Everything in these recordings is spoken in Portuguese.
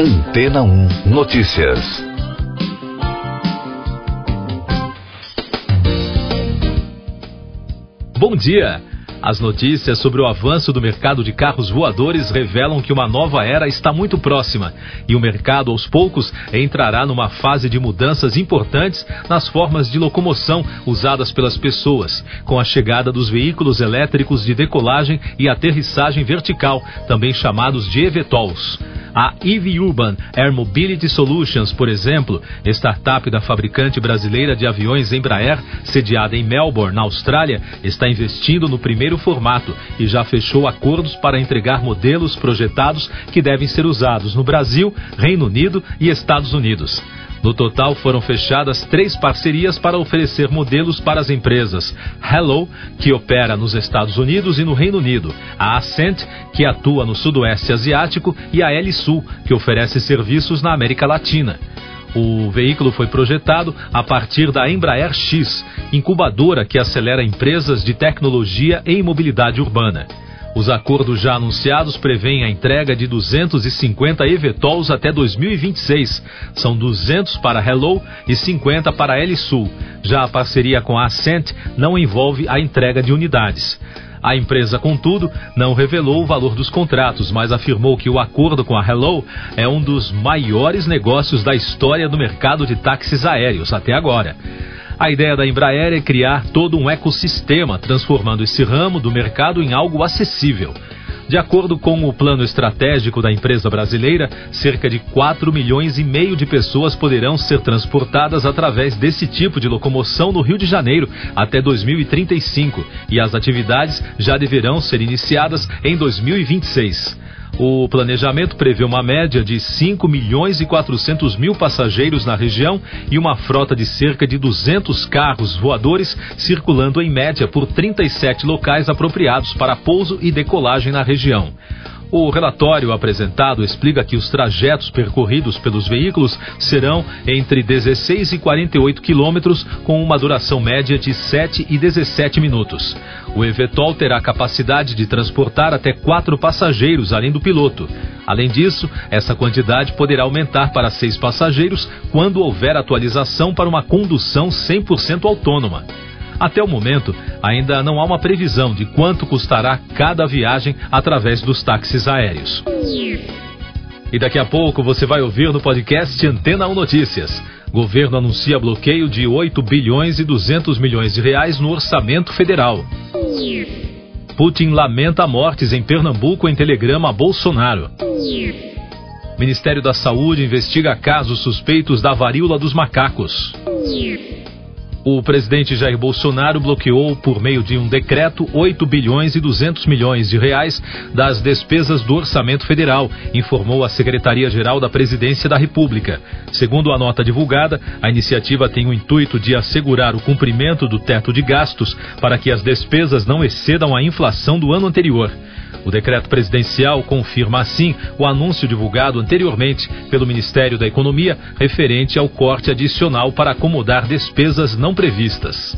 Antena 1 Notícias. Bom dia! As notícias sobre o avanço do mercado de carros voadores revelam que uma nova era está muito próxima e o mercado, aos poucos, entrará numa fase de mudanças importantes nas formas de locomoção usadas pelas pessoas, com a chegada dos veículos elétricos de decolagem e aterrissagem vertical, também chamados de eVTOLs. A EV Urban Air Mobility Solutions, por exemplo, startup da fabricante brasileira de aviões Embraer, sediada em Melbourne, na Austrália, está investindo no primeiro formato e já fechou acordos para entregar modelos projetados que devem ser usados no Brasil, Reino Unido e Estados Unidos. No total, foram fechadas três parcerias para oferecer modelos para as empresas Hello, que opera nos Estados Unidos e no Reino Unido, a Ascent, que atua no Sudoeste Asiático, e a Sul, que oferece serviços na América Latina. O veículo foi projetado a partir da Embraer X, incubadora que acelera empresas de tecnologia e mobilidade urbana. Os acordos já anunciados prevêem a entrega de 250 eVTOLs até 2026. São 200 para Hello e 50 para a Sul. Já a parceria com a Ascent não envolve a entrega de unidades. A empresa, contudo, não revelou o valor dos contratos, mas afirmou que o acordo com a Hello é um dos maiores negócios da história do mercado de táxis aéreos até agora. A ideia da Embraer é criar todo um ecossistema, transformando esse ramo do mercado em algo acessível. De acordo com o plano estratégico da empresa brasileira, cerca de 4 milhões e meio de pessoas poderão ser transportadas através desse tipo de locomoção no Rio de Janeiro até 2035 e as atividades já deverão ser iniciadas em 2026. O planejamento prevê uma média de 5 milhões e 400 mil passageiros na região e uma frota de cerca de 200 carros voadores circulando em média por 37 locais apropriados para pouso e decolagem na região. O relatório apresentado explica que os trajetos percorridos pelos veículos serão entre 16 e 48 quilômetros, com uma duração média de 7 e 17 minutos. O Evetol terá capacidade de transportar até quatro passageiros, além do piloto. Além disso, essa quantidade poderá aumentar para seis passageiros quando houver atualização para uma condução 100% autônoma. Até o momento, ainda não há uma previsão de quanto custará cada viagem através dos táxis aéreos. E daqui a pouco você vai ouvir no podcast Antena 1 Notícias. Governo anuncia bloqueio de 8 bilhões e 200 milhões de reais no orçamento federal. Putin lamenta mortes em Pernambuco em telegrama a Bolsonaro. Ministério da Saúde investiga casos suspeitos da varíola dos macacos. O presidente Jair Bolsonaro bloqueou, por meio de um decreto, 8 bilhões e 200 milhões de reais das despesas do orçamento federal, informou a Secretaria-Geral da Presidência da República. Segundo a nota divulgada, a iniciativa tem o intuito de assegurar o cumprimento do teto de gastos para que as despesas não excedam a inflação do ano anterior. O decreto presidencial confirma, assim, o anúncio divulgado anteriormente pelo Ministério da Economia referente ao corte adicional para acomodar despesas não previstas.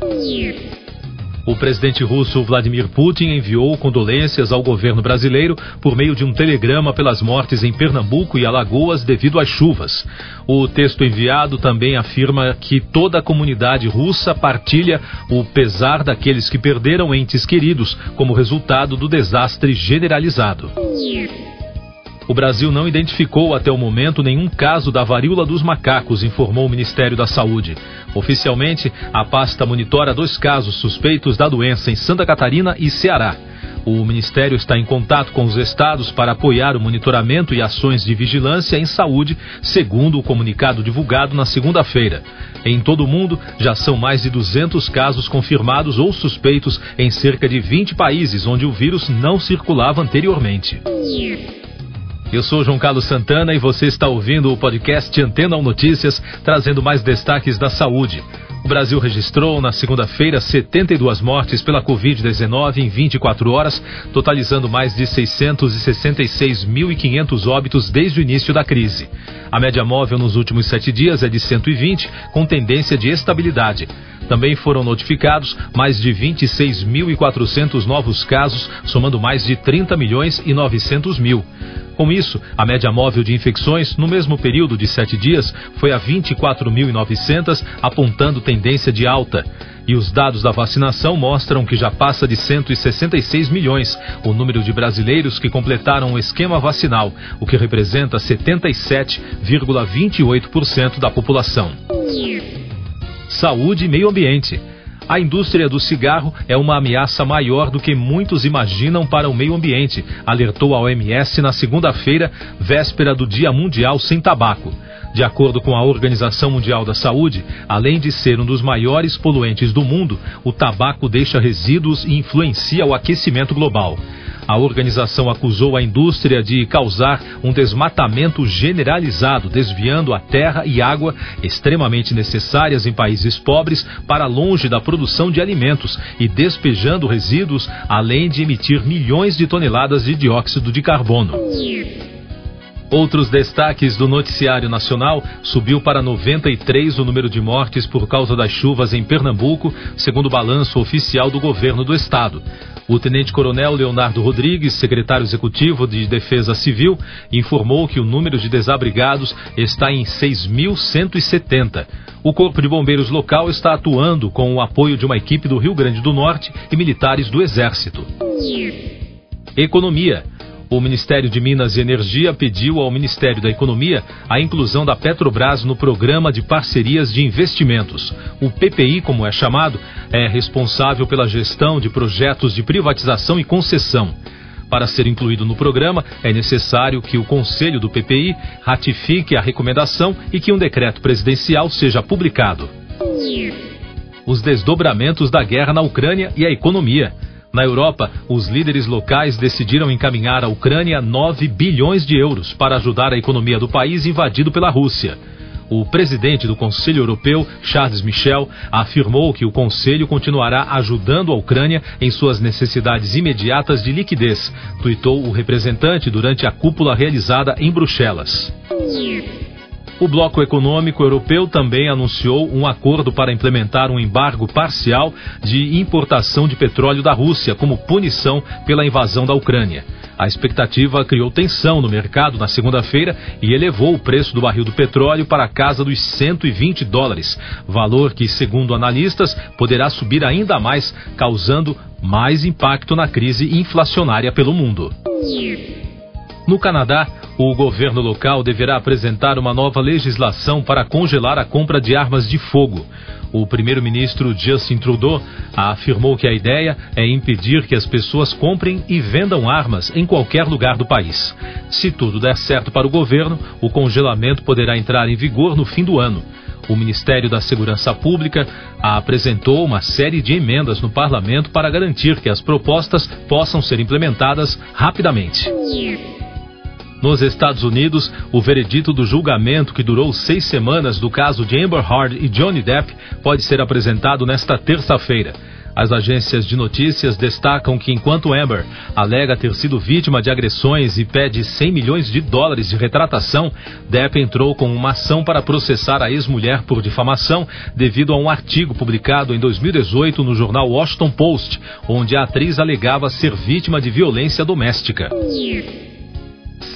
O presidente russo Vladimir Putin enviou condolências ao governo brasileiro por meio de um telegrama pelas mortes em Pernambuco e Alagoas devido às chuvas. O texto enviado também afirma que toda a comunidade russa partilha o pesar daqueles que perderam entes queridos como resultado do desastre generalizado. O Brasil não identificou até o momento nenhum caso da varíola dos macacos, informou o Ministério da Saúde. Oficialmente, a pasta monitora dois casos suspeitos da doença em Santa Catarina e Ceará. O Ministério está em contato com os estados para apoiar o monitoramento e ações de vigilância em saúde, segundo o comunicado divulgado na segunda-feira. Em todo o mundo, já são mais de 200 casos confirmados ou suspeitos em cerca de 20 países onde o vírus não circulava anteriormente. Eu sou João Carlos Santana e você está ouvindo o podcast Antena 1 Notícias, trazendo mais destaques da saúde. O Brasil registrou na segunda-feira 72 mortes pela Covid-19 em 24 horas, totalizando mais de 666.500 óbitos desde o início da crise. A média móvel nos últimos sete dias é de 120, com tendência de estabilidade. Também foram notificados mais de 26.400 novos casos, somando mais de 30 milhões e 900 mil. Com isso, a média móvel de infecções no mesmo período de sete dias foi a 24.900, apontando tendência de alta. E os dados da vacinação mostram que já passa de 166 milhões o número de brasileiros que completaram o esquema vacinal, o que representa 77,28% da população. Saúde e meio ambiente. A indústria do cigarro é uma ameaça maior do que muitos imaginam para o meio ambiente, alertou a OMS na segunda-feira, véspera do Dia Mundial Sem Tabaco. De acordo com a Organização Mundial da Saúde, além de ser um dos maiores poluentes do mundo, o tabaco deixa resíduos e influencia o aquecimento global. A organização acusou a indústria de causar um desmatamento generalizado, desviando a terra e água extremamente necessárias em países pobres para longe da produção de alimentos e despejando resíduos, além de emitir milhões de toneladas de dióxido de carbono. Outros destaques do noticiário nacional subiu para 93 o número de mortes por causa das chuvas em Pernambuco, segundo o balanço oficial do governo do estado. O tenente-coronel Leonardo Rodrigues, secretário executivo de Defesa Civil, informou que o número de desabrigados está em 6.170. O Corpo de Bombeiros local está atuando com o apoio de uma equipe do Rio Grande do Norte e militares do Exército. Economia. O Ministério de Minas e Energia pediu ao Ministério da Economia a inclusão da Petrobras no Programa de Parcerias de Investimentos. O PPI, como é chamado, é responsável pela gestão de projetos de privatização e concessão. Para ser incluído no programa, é necessário que o Conselho do PPI ratifique a recomendação e que um decreto presidencial seja publicado. Os desdobramentos da guerra na Ucrânia e a economia. Na Europa, os líderes locais decidiram encaminhar à Ucrânia 9 bilhões de euros para ajudar a economia do país invadido pela Rússia. O presidente do Conselho Europeu, Charles Michel, afirmou que o Conselho continuará ajudando a Ucrânia em suas necessidades imediatas de liquidez, tuitou o representante durante a cúpula realizada em Bruxelas. O Bloco Econômico Europeu também anunciou um acordo para implementar um embargo parcial de importação de petróleo da Rússia como punição pela invasão da Ucrânia. A expectativa criou tensão no mercado na segunda-feira e elevou o preço do barril do petróleo para a casa dos 120 dólares, valor que, segundo analistas, poderá subir ainda mais, causando mais impacto na crise inflacionária pelo mundo. No Canadá, o governo local deverá apresentar uma nova legislação para congelar a compra de armas de fogo. O primeiro-ministro Justin Trudeau afirmou que a ideia é impedir que as pessoas comprem e vendam armas em qualquer lugar do país. Se tudo der certo para o governo, o congelamento poderá entrar em vigor no fim do ano. O Ministério da Segurança Pública apresentou uma série de emendas no parlamento para garantir que as propostas possam ser implementadas rapidamente. Nos Estados Unidos, o veredito do julgamento que durou seis semanas do caso de Amber Heard e Johnny Depp pode ser apresentado nesta terça-feira. As agências de notícias destacam que enquanto Amber alega ter sido vítima de agressões e pede 100 milhões de dólares de retratação, Depp entrou com uma ação para processar a ex-mulher por difamação devido a um artigo publicado em 2018 no jornal Washington Post, onde a atriz alegava ser vítima de violência doméstica.